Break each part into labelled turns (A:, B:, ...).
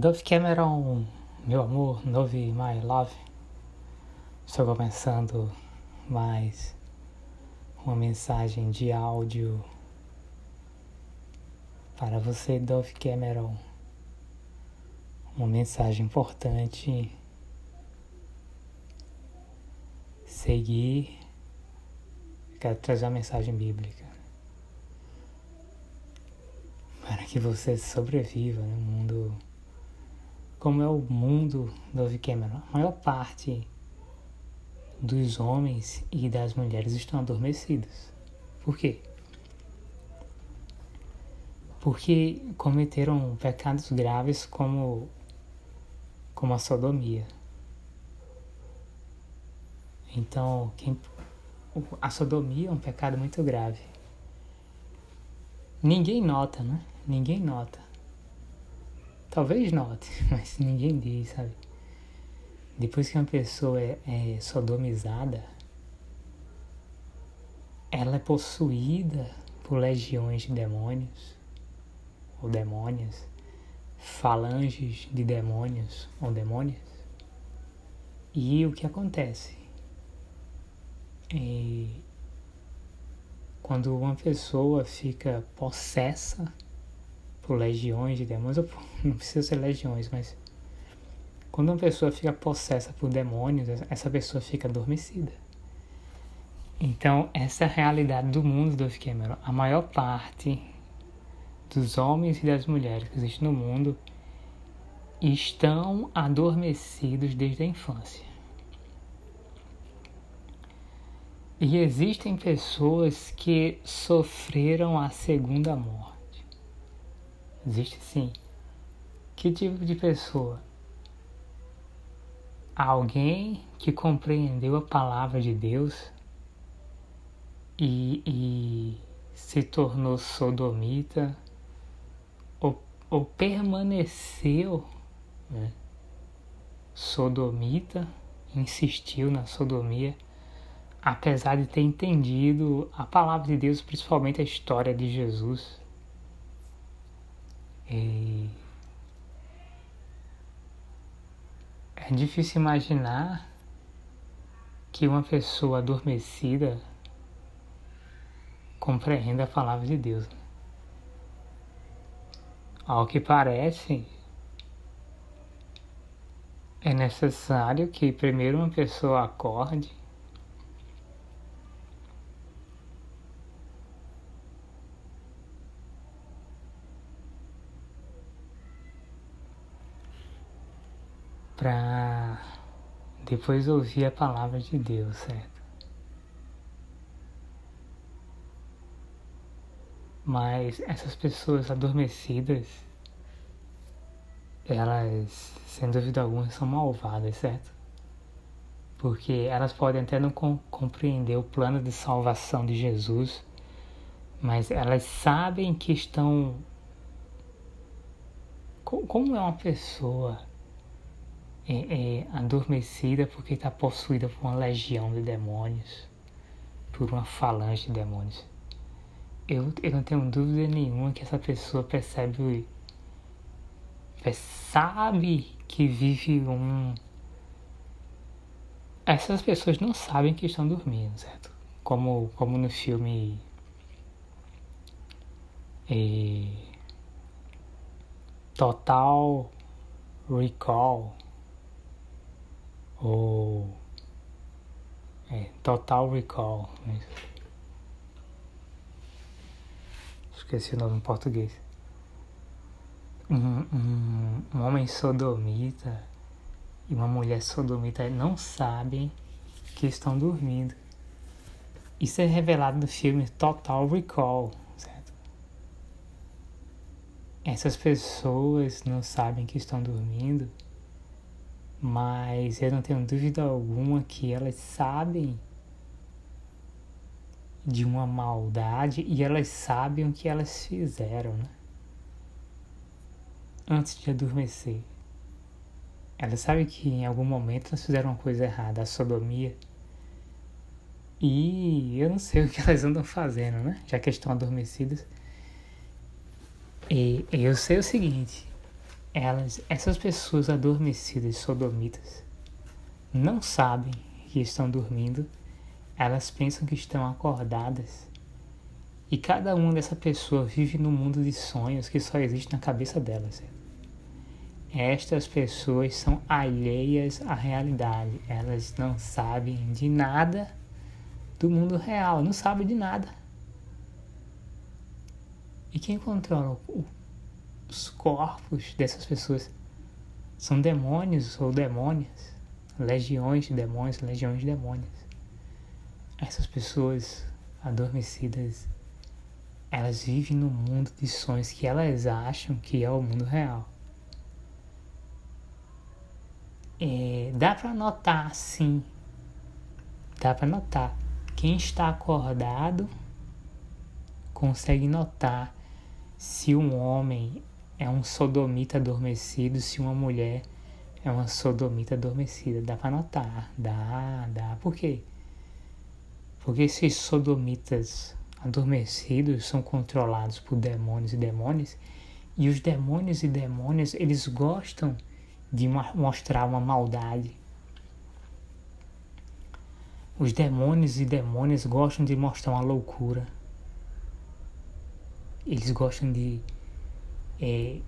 A: Dove Cameron, meu amor, Novi My Love. Estou começando mais uma mensagem de áudio para você, Dove Cameron. Uma mensagem importante. Seguir. Quero trazer uma mensagem bíblica. Para que você sobreviva no mundo como é o mundo do Cameron. A maior parte dos homens e das mulheres estão adormecidos. Por quê? Porque cometeram pecados graves como, como a sodomia. Então, quem, a sodomia é um pecado muito grave. Ninguém nota, né? Ninguém nota. Talvez note, mas ninguém diz, sabe? Depois que uma pessoa é, é sodomizada, ela é possuída por legiões de demônios ou demônias, falanges de demônios ou demônias. E o que acontece? É, quando uma pessoa fica possessa por legiões de demônios, ou por, não precisa ser legiões, mas quando uma pessoa fica possessa por demônios, essa pessoa fica adormecida. Então, essa é a realidade do mundo do Cameron. A maior parte dos homens e das mulheres que existem no mundo estão adormecidos desde a infância. E existem pessoas que sofreram a segunda morte. Existe sim. Que tipo de pessoa? Alguém que compreendeu a palavra de Deus e, e se tornou sodomita ou, ou permaneceu né, sodomita, insistiu na sodomia, apesar de ter entendido a palavra de Deus, principalmente a história de Jesus e é difícil imaginar que uma pessoa adormecida compreenda a palavra de Deus. Ao que parece, é necessário que primeiro uma pessoa acorde para depois ouvir a palavra de Deus, certo? Mas essas pessoas adormecidas, elas, sem dúvida alguma, são malvadas, certo? Porque elas podem até não compreender o plano de salvação de Jesus, mas elas sabem que estão. Como é uma pessoa é, é adormecida porque está possuída por uma legião de demônios, por uma falange de demônios. Eu, eu não tenho dúvida nenhuma que essa pessoa percebe, sabe que vive um. Essas pessoas não sabem que estão dormindo, certo? Como, como no filme. É, Total Recall ou é, Total Recall. Né? Esqueci o nome em português. Um, um, um homem sodomita e uma mulher sodomita não sabem que estão dormindo. Isso é revelado no filme Total Recall, certo? Essas pessoas não sabem que estão dormindo mas eu não tenho dúvida alguma que elas sabem de uma maldade e elas sabem o que elas fizeram, né? Antes de adormecer. Elas sabem que em algum momento elas fizeram uma coisa errada, a sodomia. E eu não sei o que elas andam fazendo, né? Já que estão adormecidas. E eu sei o seguinte: elas, essas pessoas adormecidas, sodomitas, não sabem que estão dormindo, elas pensam que estão acordadas. E cada uma dessa pessoa vive num mundo de sonhos que só existe na cabeça delas. Estas pessoas são alheias à realidade. Elas não sabem de nada do mundo real, não sabem de nada. E quem controla os corpos dessas pessoas são demônios ou demônias, legiões de demônios, legiões de demônios. Essas pessoas adormecidas, elas vivem no mundo de sonhos que elas acham que é o mundo real. É, dá para notar, sim. Dá para notar. Quem está acordado consegue notar se um homem é um sodomita adormecido, se uma mulher é uma sodomita adormecida. Dá para notar. Dá, dá. Por quê? Porque esses sodomitas adormecidos são controlados por demônios e demônios, e os demônios e demônios, eles gostam de mostrar uma maldade. Os demônios e demônias gostam de mostrar uma loucura. Eles gostam de. É,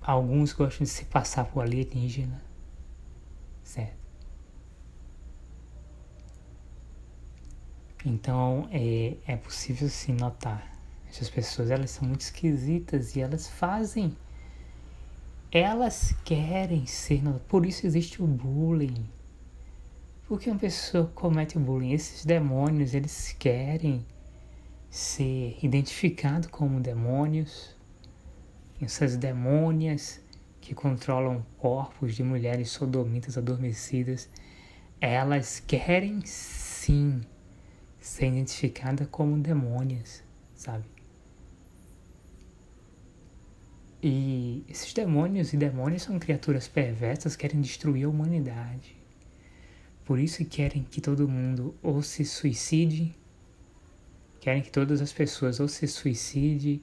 A: alguns gostam de se passar por alienígena. Certo? Então é, é possível sim notar. Essas pessoas elas são muito esquisitas e elas fazem elas querem ser. Por isso existe o bullying. Porque uma pessoa comete o bullying, esses demônios, eles querem ser identificados como demônios. Essas demônias que controlam corpos de mulheres sodomitas adormecidas, elas querem sim ser identificadas como demônias, sabe? E esses demônios e demônios são criaturas perversas, querem destruir a humanidade. Por isso querem que todo mundo ou se suicide, querem que todas as pessoas ou se suicide,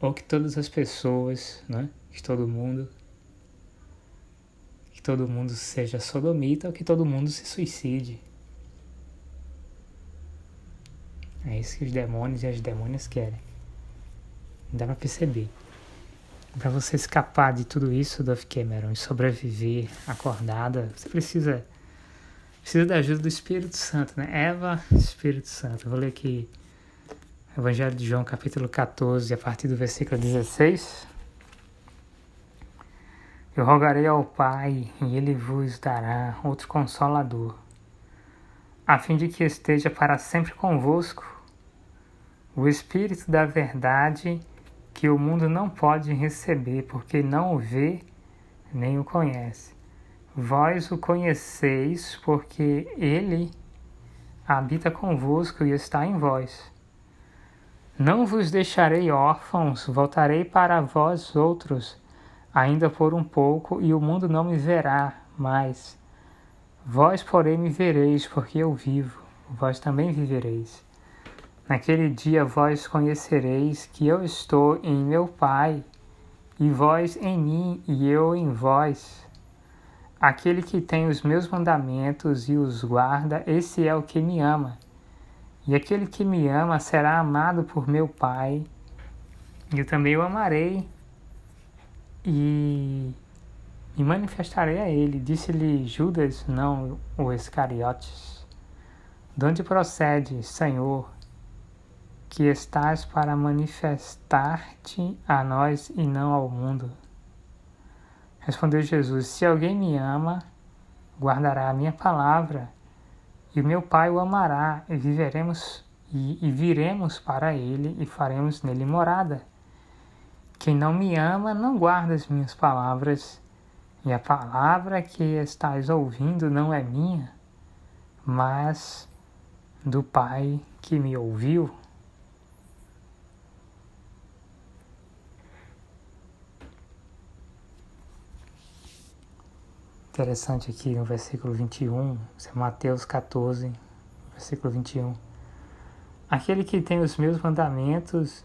A: ou que todas as pessoas, né, que todo mundo que todo mundo seja sodomita ou que todo mundo se suicide. É isso que os demônios e as demônias querem. Dá pra perceber. Para você escapar de tudo isso, Dove Cameron, e sobreviver acordada, você precisa precisa da ajuda do Espírito Santo, né? Eva, Espírito Santo. Eu vou ler aqui Evangelho de João, capítulo 14, a partir do versículo 16. Eu rogarei ao Pai, e ele vos dará outro consolador, a fim de que esteja para sempre convosco o Espírito da Verdade que o mundo não pode receber, porque não o vê nem o conhece. Vós o conheceis, porque ele habita convosco e está em vós. Não vos deixarei órfãos, voltarei para vós outros, ainda por um pouco, e o mundo não me verá mais. Vós, porém, me vereis, porque eu vivo, vós também vivereis. Naquele dia vós conhecereis que eu estou em meu Pai, e vós em mim, e eu em vós. Aquele que tem os meus mandamentos e os guarda, esse é o que me ama. E aquele que me ama será amado por meu Pai, eu também o amarei e, e manifestarei a ele. Disse-lhe Judas, não o Iscariotes. De onde procede, Senhor? que estás para manifestar-te a nós e não ao mundo. Respondeu Jesus: Se alguém me ama, guardará a minha palavra, e meu Pai o amará, e viveremos e, e viremos para ele e faremos nele morada. Quem não me ama não guarda as minhas palavras, e a palavra que estás ouvindo não é minha, mas do Pai que me ouviu. Interessante aqui no versículo 21, isso é Mateus 14, versículo 21. Aquele que tem os meus mandamentos,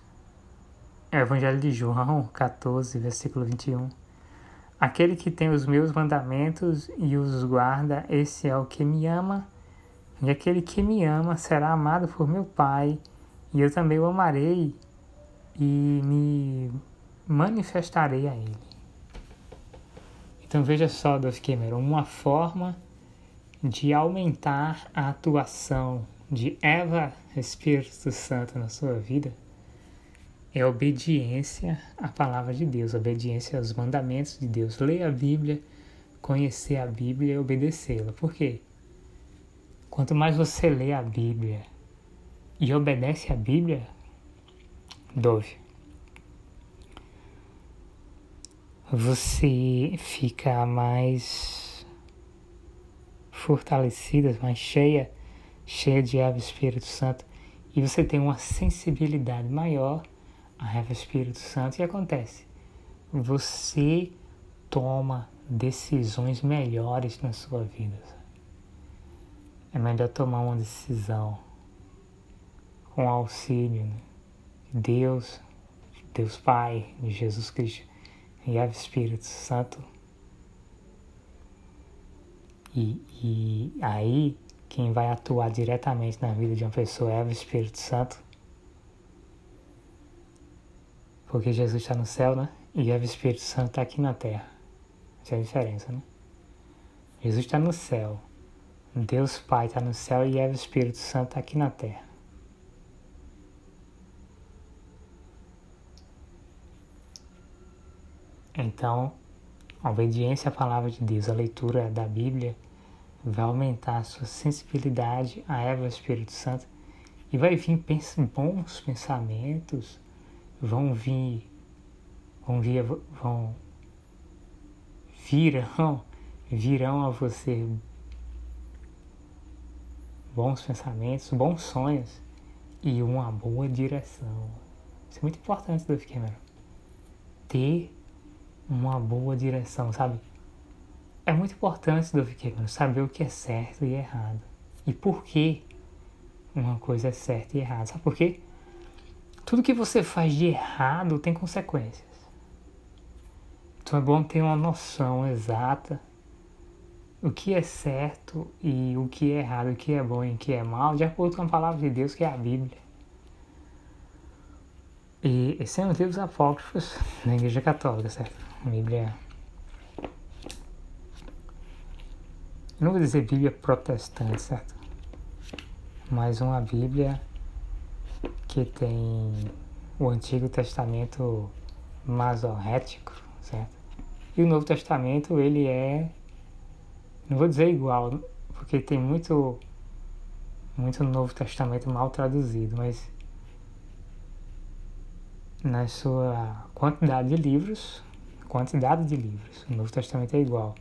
A: é o Evangelho de João 14, versículo 21. Aquele que tem os meus mandamentos e os guarda, esse é o que me ama. E aquele que me ama será amado por meu Pai, e eu também o amarei e me manifestarei a ele. Então veja só, Dove Cameron, uma forma de aumentar a atuação de Eva Espírito Santo na sua vida é obediência à palavra de Deus, obediência aos mandamentos de Deus. Ler a Bíblia, conhecer a Bíblia e obedecê-la. Por quê? Quanto mais você lê a Bíblia e obedece a Bíblia, Dove, você fica mais fortalecida, mais cheia, cheia de Eva Espírito Santo, e você tem uma sensibilidade maior a Eva Espírito Santo e acontece. Você toma decisões melhores na sua vida. É melhor tomar uma decisão com auxílio né? de Deus, Deus Pai, de Jesus Cristo e Ave Espírito Santo. E, e aí, quem vai atuar diretamente na vida de uma pessoa é o Espírito Santo. Porque Jesus está no céu, né? E o Espírito Santo está aqui na terra. Essa é a diferença, né? Jesus está no céu. Deus Pai está no céu e o Espírito Santo está aqui na terra. Então, a obediência à palavra de Deus, a leitura da Bíblia, vai aumentar a sua sensibilidade a Eva Espírito Santo e vai vir bons pensamentos, vão vir, vão vir, vão virão, virão a você bons pensamentos, bons sonhos e uma boa direção. Isso é muito importante, Dove Cameron. Ter uma boa direção, sabe? É muito importante, Dove Cameron, saber o que é certo e errado. E por que uma coisa é certa e errada. Sabe por quê? Tudo que você faz de errado tem consequências. Então é bom ter uma noção exata o que é certo e o que é errado, o que é bom e o que é mal, de acordo com a palavra de Deus, que é a Bíblia. E esses são os livros apócrifos da Igreja Católica, certo? Bíblia. Eu não vou dizer Bíblia protestante, certo? Mas uma Bíblia que tem o Antigo Testamento masorético, certo? E o Novo Testamento, ele é, não vou dizer igual, porque tem muito, muito Novo Testamento mal traduzido, mas na sua quantidade de livros, quantidade de livros. O Novo Testamento é igual.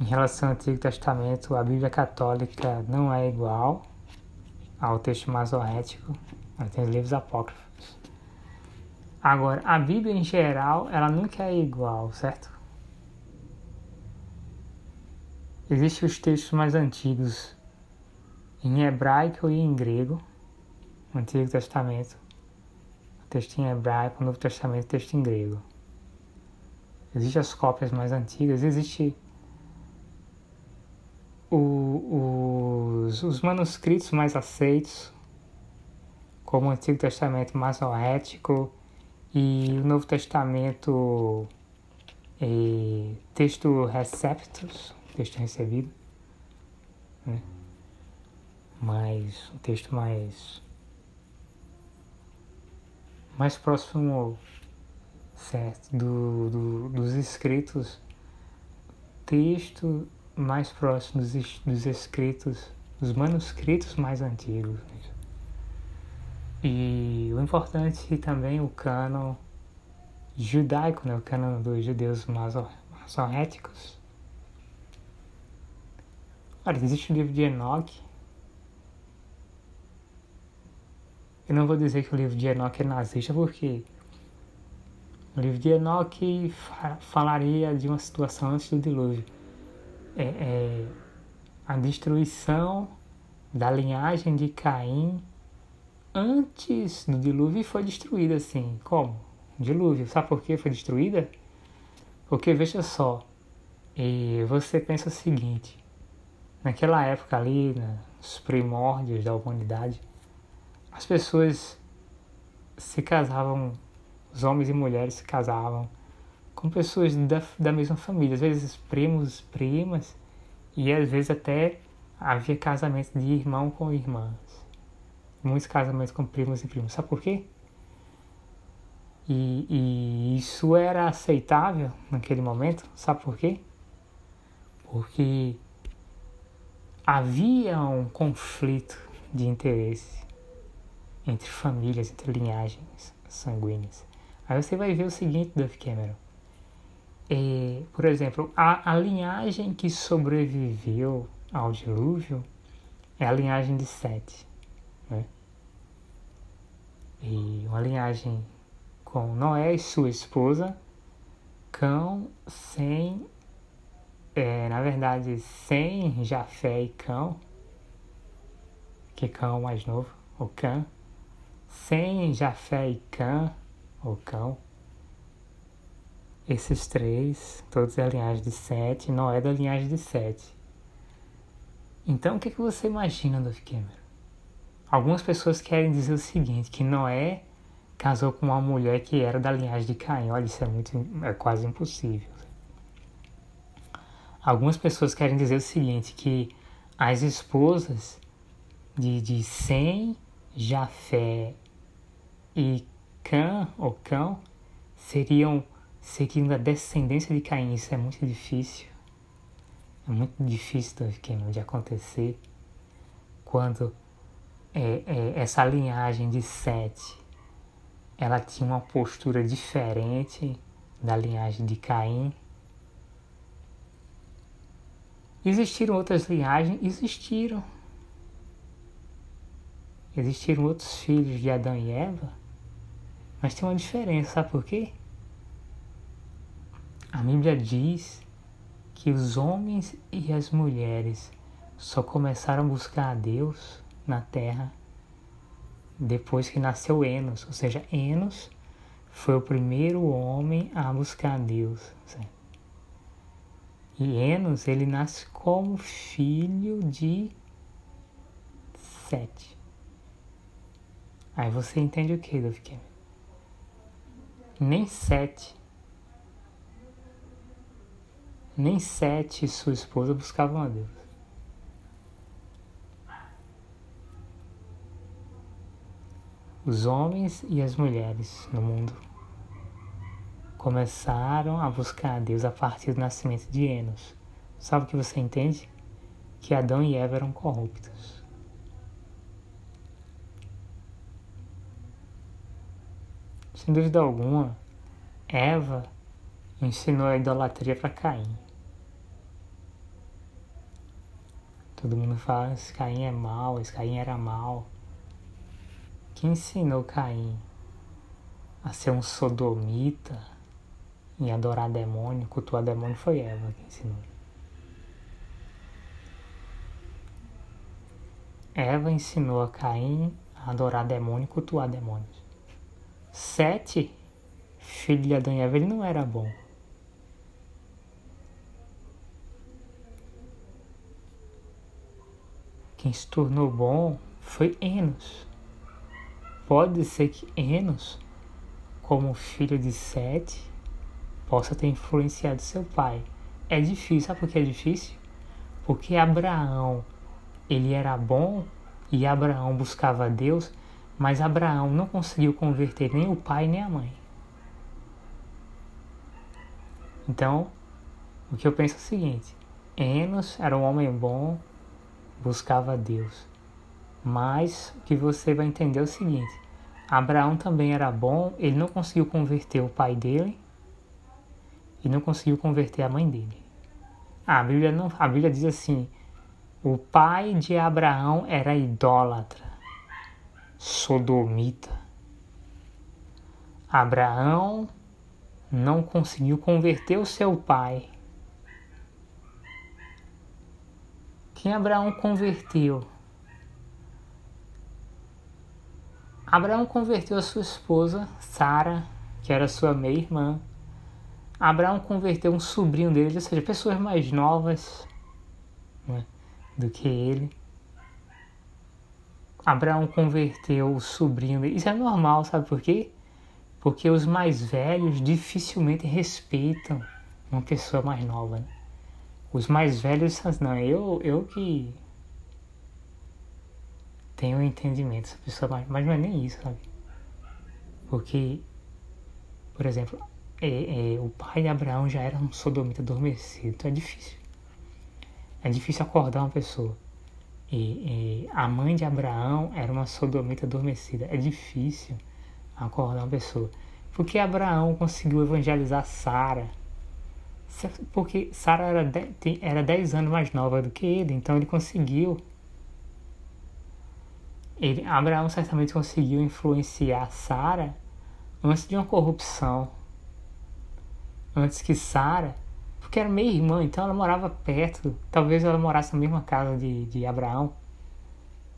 A: Em relação ao Antigo Testamento, a Bíblia Católica não é igual ao texto masorético, ela tem os livros apócrifos. Agora, a Bíblia em geral, ela nunca é igual, certo? Existem os textos mais antigos em hebraico e em grego, o Antigo Testamento. O texto em hebraico, o Novo Testamento, o texto em grego. Existem as cópias mais antigas, existe o, os, os, manuscritos mais aceitos, como o Antigo Testamento masorético e o Novo Testamento e texto receptus, texto recebido, né? mas o texto mais mais próximo certo, do, do, dos escritos, texto mais próximo dos, dos escritos, dos manuscritos mais antigos. E o importante também o cânon judaico, né, o cânon dos judeus masoréticos. Olha, existe o livro de Enoch. Eu não vou dizer que o livro de Enoch é nazista, porque o livro de Enoque falaria de uma situação antes do dilúvio. É, é, a destruição da linhagem de Caim antes do dilúvio foi destruída assim. Como? Dilúvio. Sabe por que foi destruída? Porque veja só, e você pensa o seguinte, naquela época ali, nos primórdios da humanidade, as pessoas se casavam, os homens e mulheres se casavam com pessoas da, da mesma família, às vezes primos, primas, e às vezes até havia casamento de irmão com irmãs. Muitos casamentos com primos e primos. Sabe por quê? E, e isso era aceitável naquele momento. Sabe por quê? Porque havia um conflito de interesse entre famílias, entre linhagens sanguíneas. Aí você vai ver o seguinte, Duff Cameron. É, por exemplo, a, a linhagem que sobreviveu ao dilúvio é a linhagem de Sete. Né? E uma linhagem com Noé e sua esposa, Cão, sem, é, na verdade, sem Jafé e Cão, que Cão é mais novo, o Cã, sem Jafé e Cã, Cão, esses três, todos da linhagem de Sete, Noé da linhagem de Sete. Então, o que, que você imagina, do Cameron? Algumas pessoas querem dizer o seguinte, que Noé casou com uma mulher que era da linhagem de Caim. Olha, isso é, muito, é quase impossível. Algumas pessoas querem dizer o seguinte, que as esposas de, de Sem, Jafé e Cã, ou Cão, seriam seguindo a descendência de Caim. Isso é muito difícil. É muito difícil de acontecer quando é, é, essa linhagem de Sete ela tinha uma postura diferente da linhagem de Caim. Existiram outras linhagens? Existiram. Existiram outros filhos de Adão e Eva, mas tem uma diferença, sabe por quê? A Bíblia diz que os homens e as mulheres só começaram a buscar a Deus na terra depois que nasceu Enos, ou seja, Enos foi o primeiro homem a buscar a Deus. E Enos ele nasce como filho de Sete. Aí você entende o que, Davi? Nem Sete nem Sete e sua esposa buscavam a Deus. Os homens e as mulheres no mundo começaram a buscar a Deus a partir do nascimento de Enos. Sabe o que você entende? Que Adão e Eva eram corruptos. Sem dúvida alguma, Eva ensinou a idolatria para Caim. Todo mundo fala, esse Caim é mal, esse Caim era mal. Quem ensinou Caim a ser um sodomita e adorar demônio, cultuar demônio foi Eva que ensinou. Eva ensinou a Caim a adorar demônio e cultuar demônios. Sete, filho de Adão e Eva, ele não era bom. Quem se tornou bom foi Enos. Pode ser que Enos, como filho de Sete, possa ter influenciado seu pai. É difícil, sabe por que é difícil? Porque Abraão, ele era bom e Abraão buscava Deus, mas Abraão não conseguiu converter nem o pai nem a mãe. Então, o que eu penso é o seguinte: Enos era um homem bom, buscava Deus. Mas o que você vai entender é o seguinte: Abraão também era bom, ele não conseguiu converter o pai dele e não conseguiu converter a mãe dele. A Bíblia, não, a Bíblia diz assim: o pai de Abraão era idólatra, sodomita. Abraão não conseguiu converter o seu pai Quem Abraão converteu? Abraão converteu a sua esposa, Sara, que era sua meia-irmã. Abraão converteu um sobrinho dele, ou seja, pessoas mais novas né, do que ele. Abraão converteu o sobrinho. Isso é normal, sabe por quê? Porque os mais velhos dificilmente respeitam uma pessoa mais nova. Né? Os mais velhos, não, eu, eu que tenho entendimento, essa pessoa mais, mas não é nem isso, sabe? Porque, por exemplo, é, é, o pai de Abraão já era um sodomita adormecido, então é difícil. É difícil acordar uma pessoa. E, e, a mãe de Abraão era uma sodomita adormecida. É difícil acordar uma pessoa. Porque Abraão conseguiu evangelizar Sara. Porque Sara era, de, era 10 anos mais nova do que ele, então ele conseguiu. Ele, Abraão certamente conseguiu influenciar Sara antes de uma corrupção. Antes que Sara porque era meia irmã, então ela morava perto. Talvez ela morasse na mesma casa de, de Abraão.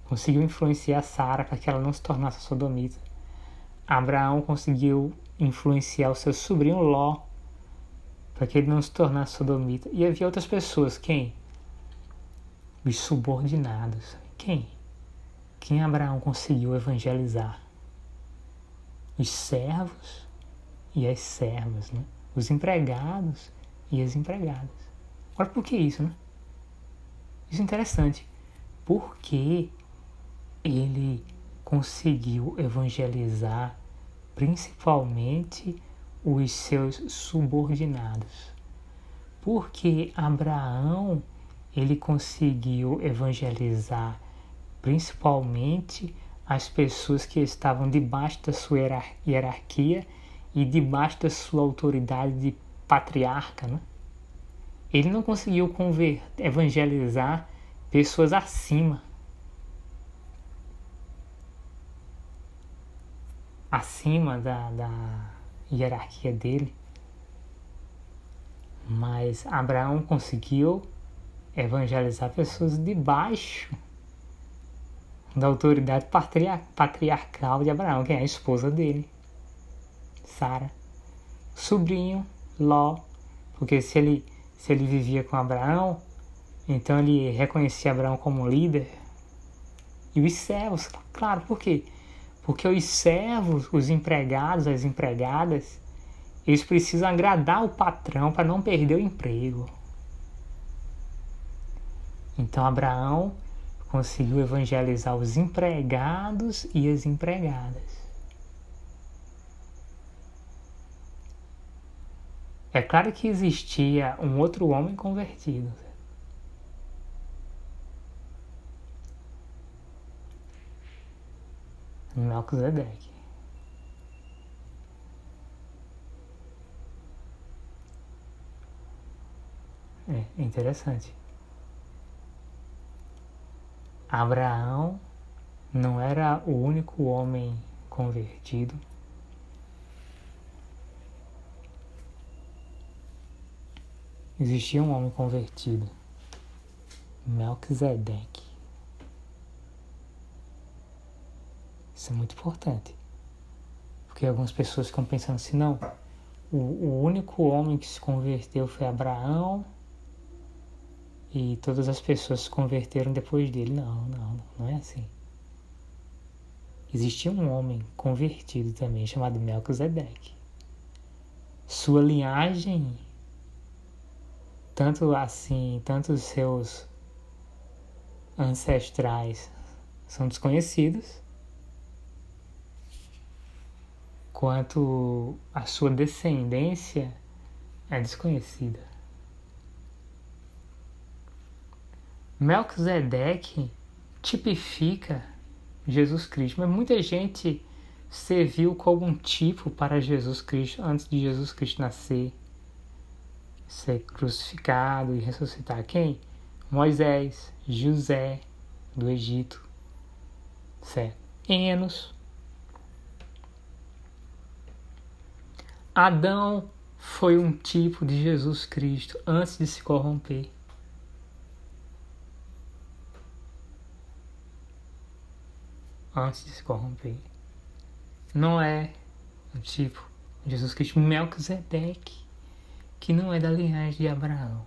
A: Conseguiu influenciar Sara para que ela não se tornasse sodomita. Abraão conseguiu influenciar o seu sobrinho Ló para que ele não se tornasse sodomita. E havia outras pessoas, quem? Os subordinados. Quem? Quem Abraão conseguiu evangelizar? Os servos e as servas, né? os empregados e as empregadas. Agora, por que isso, né? Isso é interessante. Porque ele conseguiu evangelizar principalmente os seus subordinados. Porque Abraão ele conseguiu evangelizar principalmente as pessoas que estavam debaixo da sua hierarquia e debaixo da sua autoridade de patriarca, né? ele não conseguiu conver, evangelizar pessoas acima. Acima da, da hierarquia dele. Mas Abraão conseguiu evangelizar pessoas debaixo da autoridade patriarcal de Abraão, que é a esposa dele, Sara. Sobrinho Ló, porque se ele, se ele vivia com Abraão, então ele reconhecia Abraão como líder. E os servos, claro, por quê? Porque os servos, os empregados, as empregadas, eles precisam agradar o patrão para não perder o emprego. Então Abraão conseguiu evangelizar os empregados e as empregadas. É claro que existia um outro homem convertido. Melquisedeque. É interessante. Abraão não era o único homem convertido. Existia um homem convertido, Melquisedeque. Isso é muito importante. Porque algumas pessoas ficam pensando assim, não, o, o único homem que se converteu foi Abraão e todas as pessoas se converteram depois dele. Não, não, não é assim. Existia um homem convertido também chamado Melquisedeque. Sua linhagem tanto assim, tanto os seus ancestrais são desconhecidos, quanto a sua descendência é desconhecida. Melquisedeque tipifica Jesus Cristo, mas muita gente serviu como um tipo para Jesus Cristo antes de Jesus Cristo nascer ser crucificado e ressuscitar quem? Moisés, José do Egito, certo? Enos. Adão foi um tipo de Jesus Cristo antes de se corromper. Antes de se corromper. Não é um tipo de Jesus Cristo Melquisedeque que não é da linhagem de Abraão.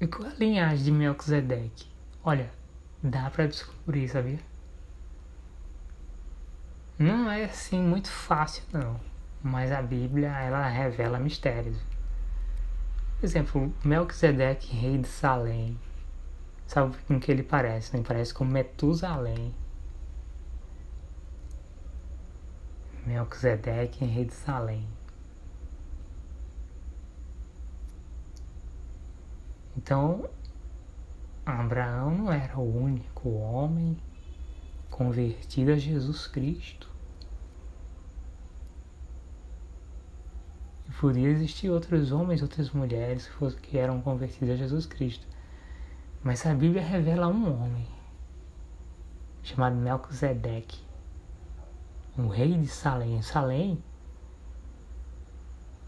A: E qual é a linhagem de Melquisedeque? Olha, dá para descobrir, sabia? Não é assim muito fácil não, mas a Bíblia ela revela mistérios. Por exemplo, Melquisedeque, rei de Salém, sabe com que ele parece? Ele parece com Metusalém. Melquisedeque, rei de Salém. Então, Abraão não era o único homem convertido a Jesus Cristo. E podia existir outros homens, outras mulheres que eram convertidos a Jesus Cristo. Mas a Bíblia revela um homem chamado Melquisedeque, um rei de Salém. Salém,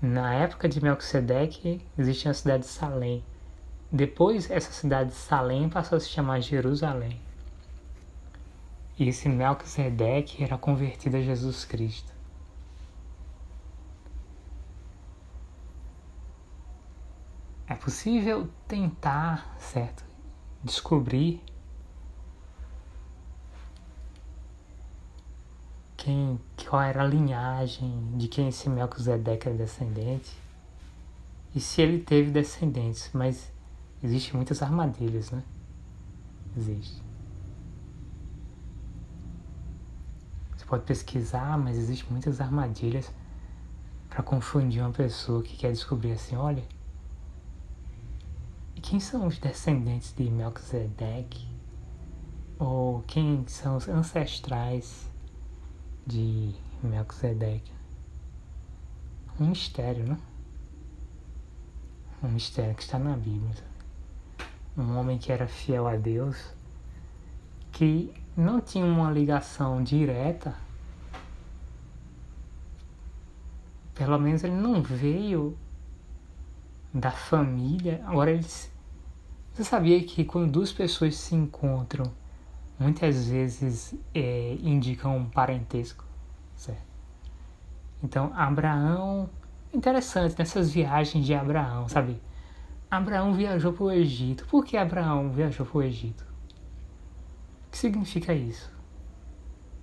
A: na época de Melquisedeque, existia a cidade de Salém. Depois, essa cidade de Salém passou a se chamar Jerusalém. E esse Melquisedeque era convertido a Jesus Cristo. É possível tentar, certo, descobrir quem, qual era a linhagem de quem esse Melquisedeque era descendente e se ele teve descendentes, mas existem muitas armadilhas, né? Existe. pode pesquisar, mas existem muitas armadilhas para confundir uma pessoa que quer descobrir assim, olha, e quem são os descendentes de Melquisedeque? Ou quem são os ancestrais de Melquisedeque? Um mistério, né? Um mistério que está na Bíblia. Um homem que era fiel a Deus, que não tinha uma ligação direta, pelo menos ele não veio da família. Agora eles. Você sabia que quando duas pessoas se encontram, muitas vezes é, indicam um parentesco, certo? Então, Abraão, interessante nessas viagens de Abraão, sabe? Abraão viajou para o Egito. Por que Abraão viajou para o Egito? O que significa isso?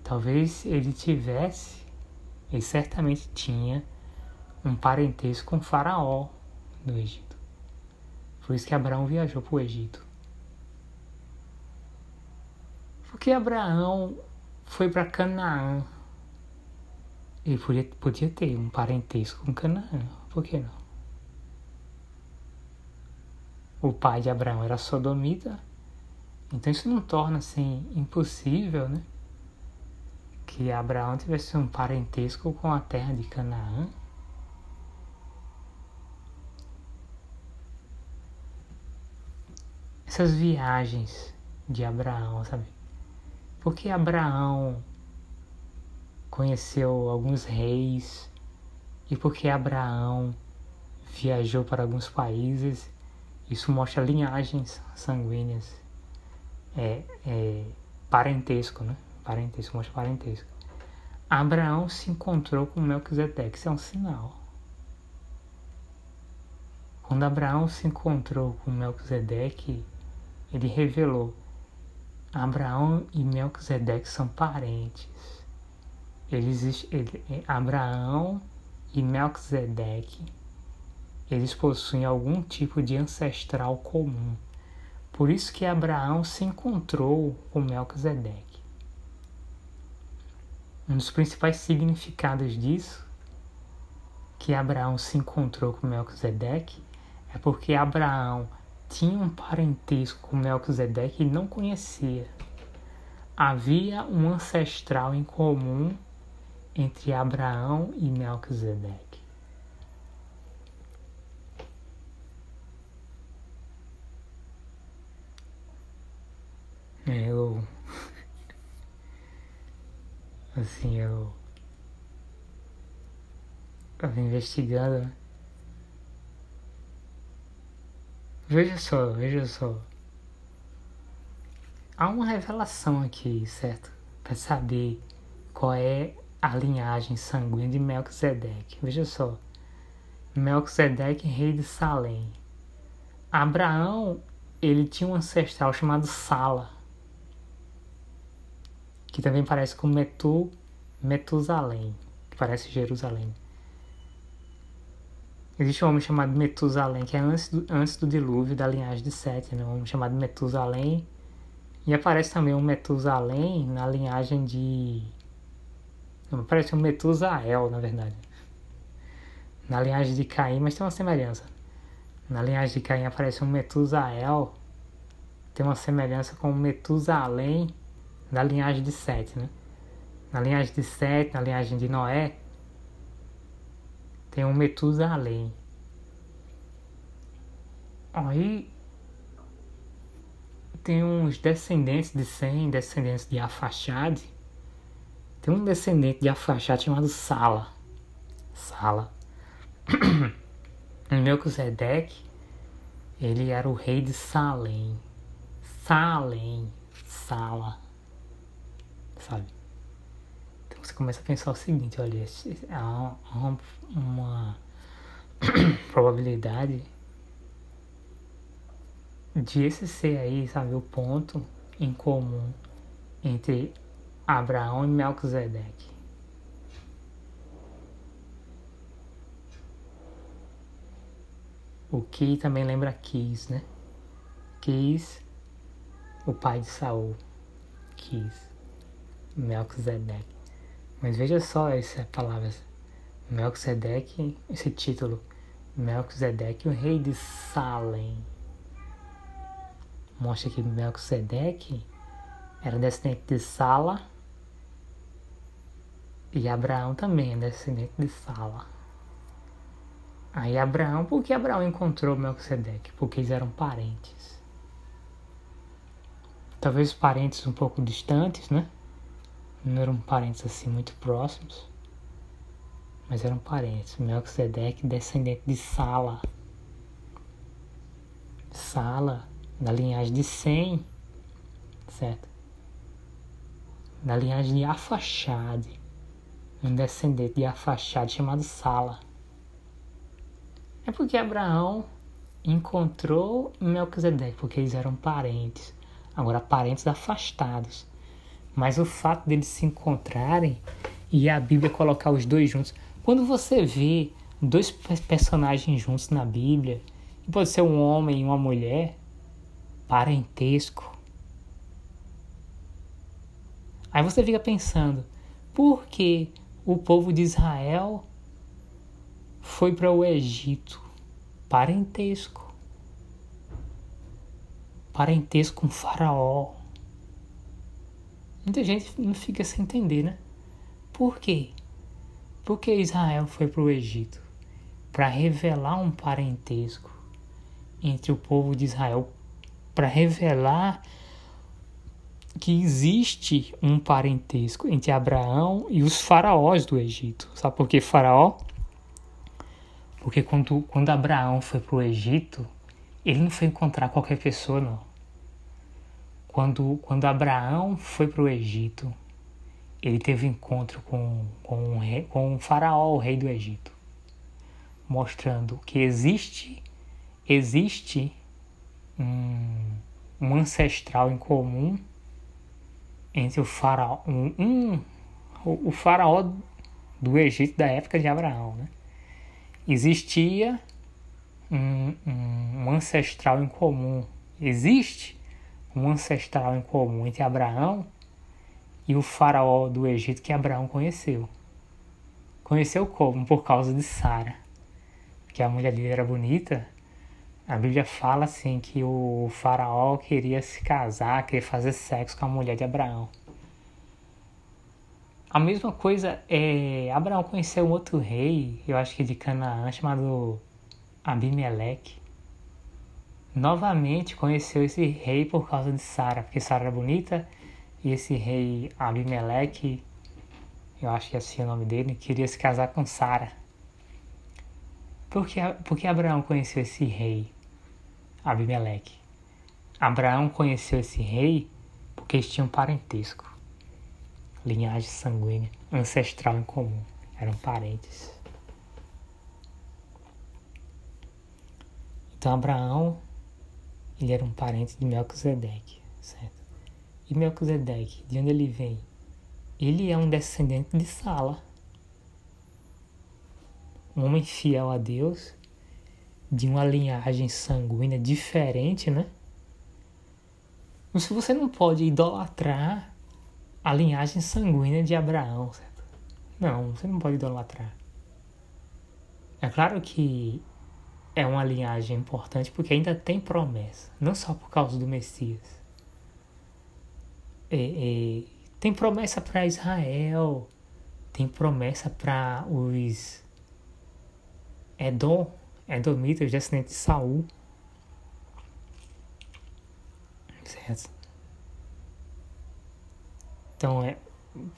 A: Talvez ele tivesse, ele certamente tinha, um parentesco com Faraó no Egito. Por isso que Abraão viajou para o Egito. Porque Abraão foi para Canaã. Ele podia, podia ter um parentesco com Canaã. Por que não? O pai de Abraão era sodomita então isso não torna assim impossível, né? Que Abraão tivesse um parentesco com a terra de Canaã. Essas viagens de Abraão, sabe? Porque Abraão conheceu alguns reis e porque Abraão viajou para alguns países, isso mostra linhagens sanguíneas é, é parentesco, né? Parentesco, mostra parentesco. Abraão se encontrou com Melquisedeque, isso é um sinal. Quando Abraão se encontrou com Melquisedeque, ele revelou: Abraão e Melquisedeque são parentes. Eles, ele, Abraão e Melquisedeque, eles possuem algum tipo de ancestral comum. Por isso que Abraão se encontrou com Melquisedeque. Um dos principais significados disso, que Abraão se encontrou com Melquisedeque, é porque Abraão tinha um parentesco com Melquisedeque e não conhecia. Havia um ancestral em comum entre Abraão e Melquisedeque. É, eu. Assim, eu. Tava investigando. Né? Veja só, veja só. Há uma revelação aqui, certo? Para saber qual é a linhagem sanguínea de Melquisedeque. Veja só. Melquisedeque, rei de Salém. Abraão, ele tinha um ancestral chamado Sala, que também parece com Metu, Metusalém, que parece Jerusalém. Existe um homem chamado Metusalém, que é antes do, antes do dilúvio da linhagem de Sete, né? um homem chamado Metusalém. E aparece também um Metusalém na linhagem de. Não, aparece um Metusael, na verdade. Na linhagem de Caim, mas tem uma semelhança. Na linhagem de Caim aparece um Metusael, tem uma semelhança com o Metusalém na linhagem de Sete, né? Na linhagem de Sete, na linhagem de Noé, tem um Metusalém. Aí tem uns descendentes de Sem, descendentes de Afaxade. Tem um descendente de Afaxade chamado Sala. Sala. Melquisedeque, ele era o rei de Salém. Salém, Sala. Sabe? você começa a pensar o seguinte, olha, há uma, uma probabilidade de esse ser aí, sabe, o ponto em comum entre Abraão e Melquisedeque. O que também lembra Quis, né? Quis, o pai de Saul. Quis, Melquisedeque. Mas veja só essa palavra, Melquisedeque, esse título, Melquisedeque, o rei de Salem. Mostra que Melquisedeque era descendente de Sala e Abraão também é descendente de Sala. Aí Abraão, por que Abraão encontrou Melquisedeque? Porque eles eram parentes. Talvez parentes um pouco distantes, né? Não eram parentes assim muito próximos, mas eram parentes. Melquisedeque, descendente de Sala. Sala, da linhagem de Sem, certo? Da linhagem de Afaxade, um descendente de Afaxade chamado Sala. É porque Abraão encontrou Melquisedeque, porque eles eram parentes, agora parentes afastados. Mas o fato deles se encontrarem e a Bíblia colocar os dois juntos. Quando você vê dois personagens juntos na Bíblia, pode ser um homem e uma mulher, parentesco. Aí você fica pensando, por que o povo de Israel foi para o Egito? Parentesco. Parentesco com Faraó. Muita gente não fica sem entender, né? Por quê? Porque Israel foi para o Egito para revelar um parentesco entre o povo de Israel, para revelar que existe um parentesco entre Abraão e os faraós do Egito. Sabe por que faraó? Porque quando, quando Abraão foi para o Egito, ele não foi encontrar qualquer pessoa, não quando, quando Abraão foi para o Egito, ele teve encontro com, com, rei, com o faraó, o rei do Egito, mostrando que existe, existe um, um ancestral em comum entre o faraó, um, um, o, o faraó do Egito da época de Abraão. Né? Existia um, um, ancestral em comum. Existe um ancestral em comum entre Abraão e o faraó do Egito que Abraão conheceu. Conheceu como? Por causa de Sara. Que a mulher dele era bonita. A Bíblia fala assim que o faraó queria se casar, queria fazer sexo com a mulher de Abraão. A mesma coisa é Abraão conheceu um outro rei, eu acho que de Canaã, chamado Abimeleque novamente conheceu esse rei por causa de Sara, porque Sara era bonita e esse rei Abimeleque, eu acho que é assim o nome dele, queria se casar com Sara. Por que, por que Abraão conheceu esse rei Abimeleque? Abraão conheceu esse rei porque eles tinham parentesco, linhagem sanguínea, ancestral em comum, eram parentes. Então Abraão, ele era um parente de Melquisedeque, certo? E Melquisedeque, de onde ele vem? Ele é um descendente de Sala. Um homem fiel a Deus, de uma linhagem sanguínea diferente, né? Mas você não pode idolatrar a linhagem sanguínea de Abraão, certo? Não, você não pode idolatrar. É claro que é uma linhagem importante porque ainda tem promessa, não só por causa do Messias. E, e, tem promessa para Israel, tem promessa para os Edom, Edomitas, descendentes de Saul. Certo? Então, é,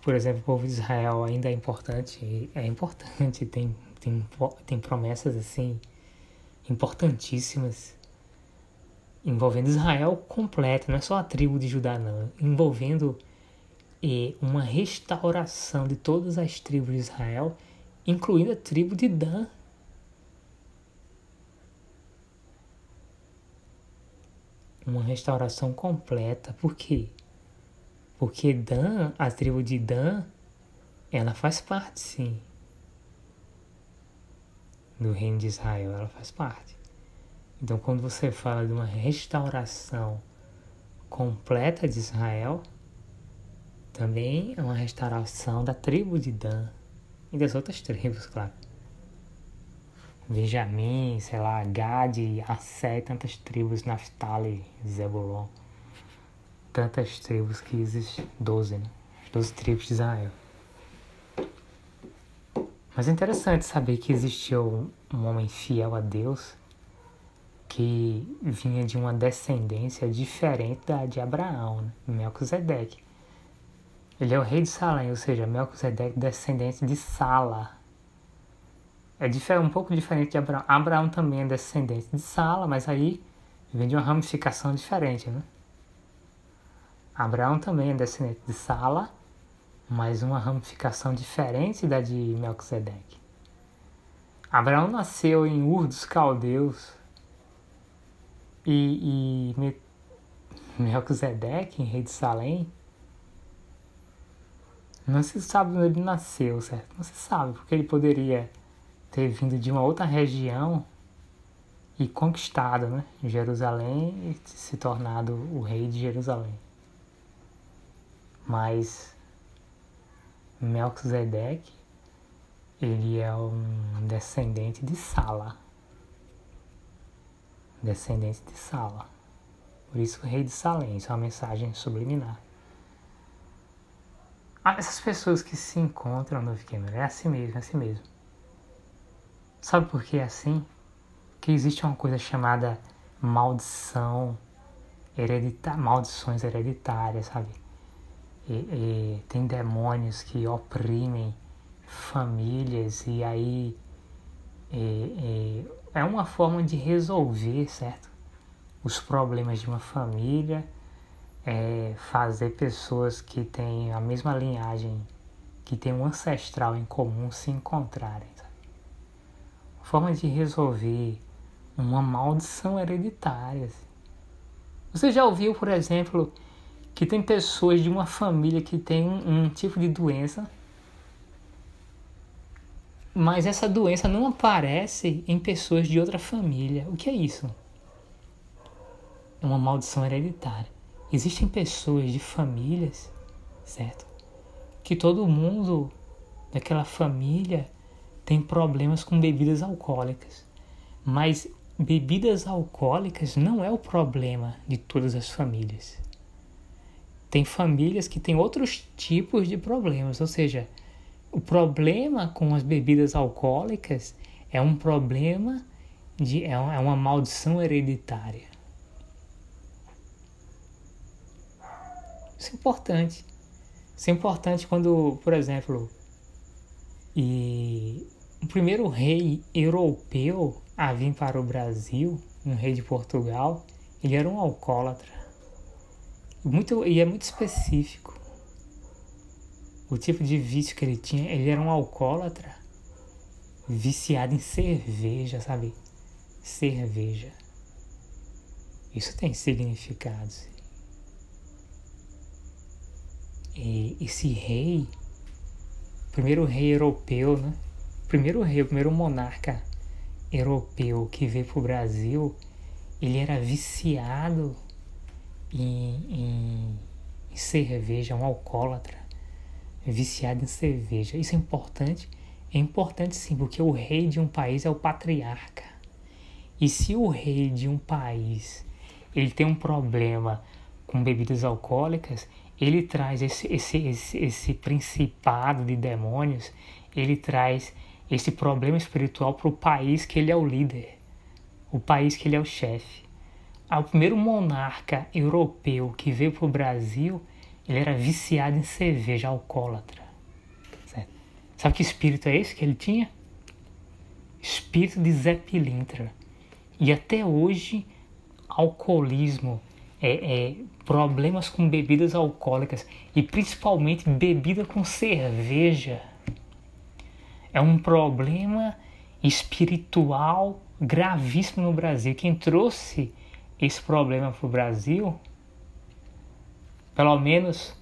A: por exemplo, o povo de Israel ainda é importante, é importante, tem, tem, tem promessas assim importantíssimas envolvendo Israel completo, não é só a tribo de Judá, não, envolvendo eh, uma restauração de todas as tribos de Israel, incluindo a tribo de Dan. Uma restauração completa. Por quê? Porque Dan, a tribo de Dan, ela faz parte, sim, do reino de Israel, ela faz parte. Então, quando você fala de uma restauração completa de Israel, também é uma restauração da tribo de Dan e das outras tribos, claro. Benjamim, sei lá, Gade, Assé, tantas tribos, Naftali, Zebulon tantas tribos que existem, doze, né? As doze tribos de Israel. Mas é interessante saber que existiu um homem fiel a Deus que vinha de uma descendência diferente da de Abraão, né? Melquisedeque. Ele é o rei de Salém, ou seja, Melquisedeque descendente de Sala. É um pouco diferente de Abraão. Abraão também é descendente de Sala, mas aí vem de uma ramificação diferente, né? Abraão também é descendente de Sala, mas uma ramificação diferente da de Melquisedeque. Abraão nasceu em Ur dos Caldeus e, e Melquisedeque, rei de Salém, não se sabe onde ele nasceu, certo? Não se sabe, porque ele poderia ter vindo de uma outra região e conquistado né, Jerusalém e se tornado o rei de Jerusalém. Mas Melquisedeque, ele é um descendente de Sala. Descendente de Sala. Por isso o rei de Salém, isso é uma mensagem subliminar. Ah, essas pessoas que se encontram no Vicamer, é assim mesmo, é assim mesmo. Sabe por que é assim? Que existe uma coisa chamada maldição hereditária, maldições hereditárias, sabe? E, e, tem demônios que oprimem famílias e aí e, é uma forma de resolver, certo? Os problemas de uma família, é fazer pessoas que têm a mesma linhagem, que têm um ancestral em comum se encontrarem. Sabe? Uma forma de resolver uma maldição hereditária. Assim. Você já ouviu, por exemplo, que tem pessoas de uma família que tem um, um tipo de doença, mas essa doença não aparece em pessoas de outra família. O que é isso? É uma maldição hereditária. Existem pessoas de famílias, certo? Que todo mundo daquela família tem problemas com bebidas alcoólicas. Mas bebidas alcoólicas não é o problema de todas as famílias tem famílias que têm outros tipos de problemas, ou seja, o problema com as bebidas alcoólicas é um problema de é, é uma maldição hereditária. Isso é importante. Isso é importante quando, por exemplo, e o primeiro rei europeu a vir para o Brasil, um rei de Portugal, ele era um alcoólatra. Muito, e é muito específico. O tipo de vício que ele tinha, ele era um alcoólatra, viciado em cerveja, sabe? Cerveja. Isso tem significados. E esse rei, primeiro rei europeu, né? Primeiro rei, primeiro monarca europeu que veio para o Brasil, ele era viciado em, em, em cerveja, um alcoólatra, viciado em cerveja. Isso é importante? É importante sim, porque o rei de um país é o patriarca. E se o rei de um país ele tem um problema com bebidas alcoólicas, ele traz esse, esse, esse, esse principado de demônios, ele traz esse problema espiritual para o país que ele é o líder, o país que ele é o chefe. O primeiro monarca europeu que veio para o Brasil, ele era viciado em cerveja alcoólatra. Certo? Sabe que espírito é esse que ele tinha? Espírito de Zé Pilintra. E até hoje, alcoolismo, é, é, problemas com bebidas alcoólicas e principalmente bebida com cerveja é um problema espiritual gravíssimo no Brasil. Quem trouxe esse problema para o Brasil, pelo menos,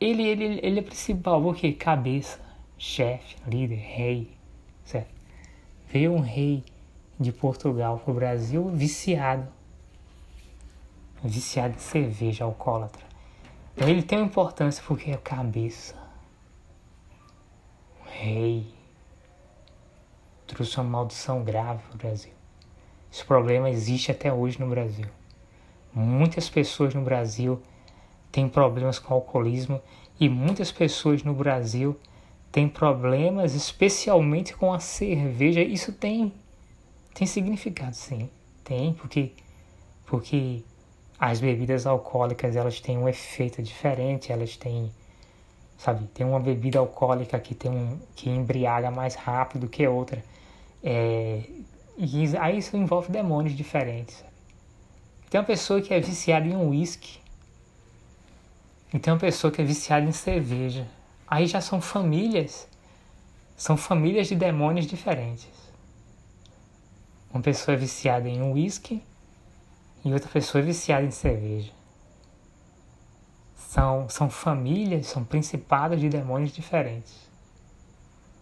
A: ele, ele, ele é principal, porque cabeça, chefe, líder, rei, certo? Veio um rei de Portugal para o Brasil viciado, viciado em cerveja alcoólatra. Então ele tem uma importância porque é cabeça, rei trouxe uma maldição grave para o Brasil. Esse problema existe até hoje no Brasil. Muitas pessoas no Brasil têm problemas com alcoolismo e muitas pessoas no Brasil têm problemas especialmente com a cerveja. Isso tem tem significado, sim. Tem, porque porque as bebidas alcoólicas elas têm um efeito diferente, elas têm sabe? Tem uma bebida alcoólica que tem um que embriaga mais rápido que outra. É, e aí isso envolve demônios diferentes. Tem uma pessoa que é viciada em uísque. E tem uma pessoa que é viciada em cerveja. Aí já são famílias. São famílias de demônios diferentes. Uma pessoa é viciada em uísque e outra pessoa é viciada em cerveja. São, são famílias, são principados de demônios diferentes.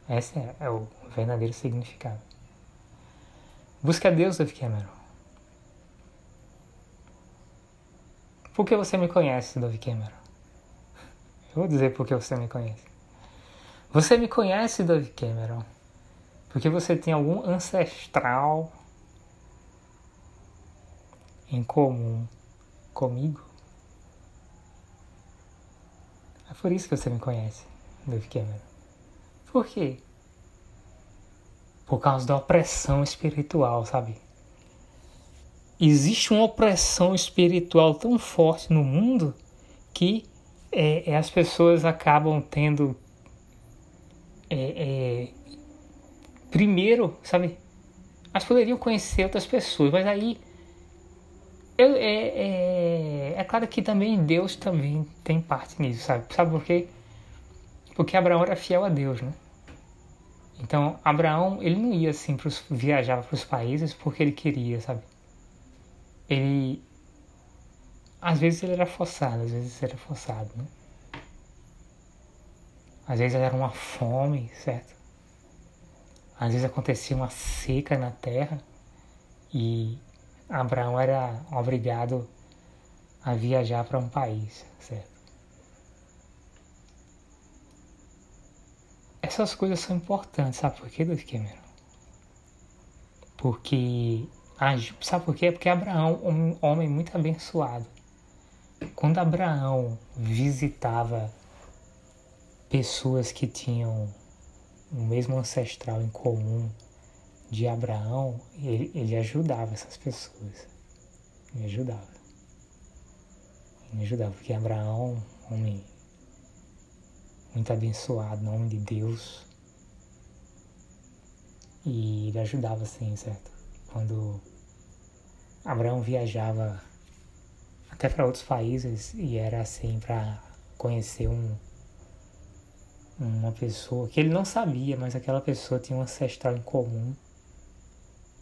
A: Esse é, é o verdadeiro significado. Busca Deus, David Cameron. Por que você me conhece, Dove Cameron? Eu vou dizer por que você me conhece. Você me conhece, Dove Cameron, porque você tem algum ancestral em comum comigo. É por isso que você me conhece, Dave Cameron. Por quê? Por causa da opressão espiritual, sabe? Existe uma opressão espiritual tão forte no mundo que é, é, as pessoas acabam tendo. É, é primeiro, sabe? Elas poderiam conhecer outras pessoas, mas aí eu, é, é, é, claro que também Deus também tem parte nisso, sabe? Sabe por quê? Porque Abraão era fiel a Deus, né? Então, Abraão, ele não ia assim, pros, viajava para os países porque ele queria, sabe? Ele. Às vezes ele era forçado, às vezes era forçado, né? Às vezes era uma fome, certo? Às vezes acontecia uma seca na terra e Abraão era obrigado a viajar para um país, certo? Essas coisas são importantes, sabe por quê, David Cameron? Porque, sabe por quê? Porque Abraão, um homem muito abençoado, quando Abraão visitava pessoas que tinham o mesmo ancestral em comum, de Abraão, ele, ele ajudava essas pessoas. Ele ajudava. Ele ajudava, porque Abraão, homem muito abençoado, homem de Deus, e ele ajudava assim, certo? Quando Abraão viajava até para outros países e era assim para conhecer um uma pessoa que ele não sabia, mas aquela pessoa tinha um ancestral em comum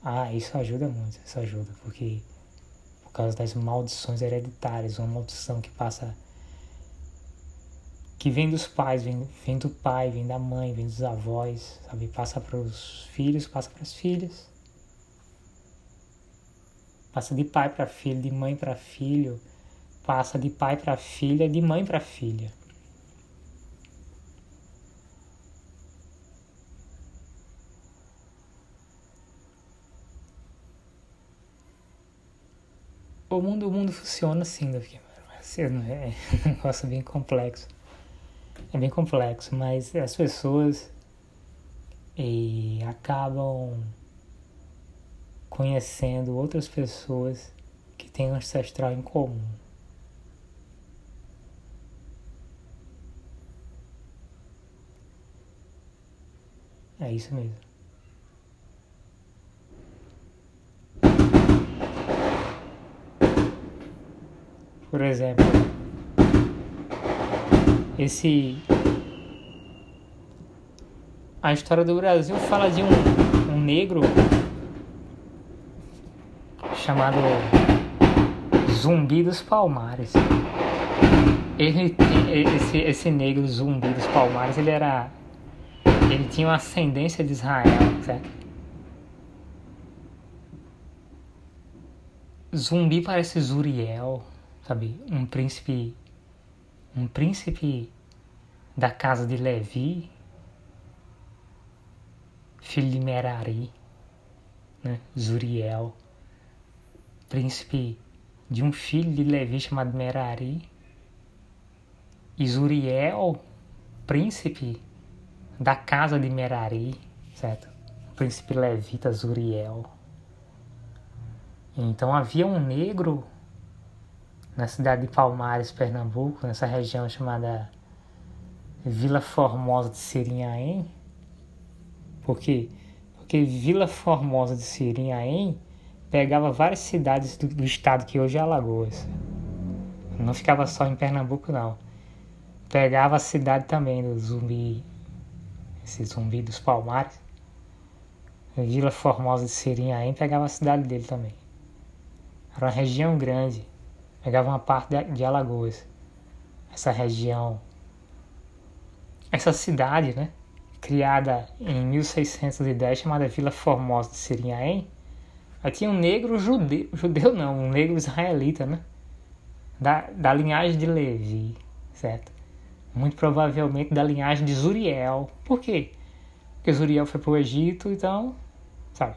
A: Ah, isso ajuda muito, isso ajuda, porque por causa das maldições hereditárias, uma maldição que passa que vem dos pais, vem, vem do pai, vem da mãe, vem dos avós, sabe? Passa para os filhos, passa para as filhas. Passa de pai para filho, de mãe para filho, passa de pai para filha, de mãe para filha. O mundo, o mundo funciona assim, Davi. É um negócio bem complexo. É bem complexo, mas as pessoas e acabam conhecendo outras pessoas que têm ancestral em comum. É isso mesmo. Por exemplo, esse a história do Brasil fala de um, um negro chamado Zumbi dos Palmares. Ele, esse, esse negro Zumbi dos Palmares, ele era ele tinha uma ascendência de Israel, certo? Zumbi parece Zuriel sabe, um príncipe, um príncipe da casa de Levi, filho de Merari, né, Zuriel, príncipe de um filho de Levi chamado Merari, e Zuriel, príncipe da casa de Merari, certo? Príncipe levita Zuriel. Então havia um negro na cidade de Palmares, Pernambuco, nessa região chamada Vila Formosa de Sirinhaém. Por quê? Porque Vila Formosa de Sirinhaém pegava várias cidades do, do estado que hoje é Alagoas. Não ficava só em Pernambuco, não. Pegava a cidade também do Zumbi, esse Zumbi dos Palmares. Vila Formosa de Sirinhaém pegava a cidade dele também. Era uma região grande pegava uma parte de Alagoas, essa região, essa cidade, né, criada em 1610, chamada Vila Formosa de Sirinhaém, aí tinha um negro judeu, judeu não, um negro israelita, né, da, da linhagem de Levi, certo? Muito provavelmente da linhagem de Zuriel. Por quê? Porque Zuriel foi para o Egito, então, sabe?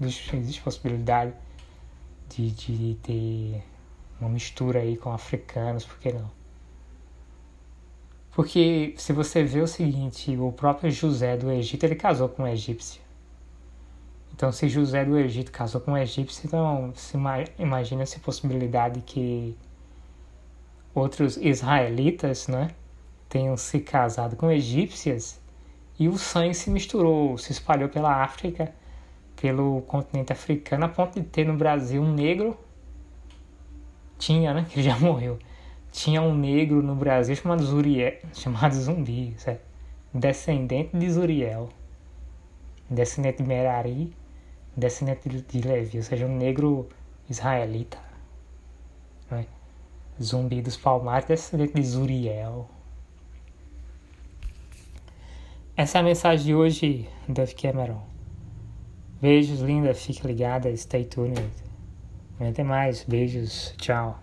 A: Existe, possibilidade de, de ter uma mistura aí com africanos, por que não? Porque se você vê o seguinte, o próprio José do Egito, ele casou com um egípcio. Então, se José do Egito casou com um egípcio, então se imagina essa possibilidade que outros israelitas, né, tenham se casado com egípcias e o sangue se misturou, se espalhou pela África pelo continente africano, a ponto de ter no Brasil um negro. Tinha, né? Que já morreu. Tinha um negro no Brasil chamado Zuriel, chamado Zumbi, certo? descendente de Zuriel, descendente de Merari, descendente de Levi, ou seja, um negro israelita. Né? Zumbi dos Palmares, descendente de Zuriel. Essa é a mensagem de hoje, Duff Cameron. Beijos, linda. Fique ligada. Stay tuned. Até mais. Beijos. Tchau.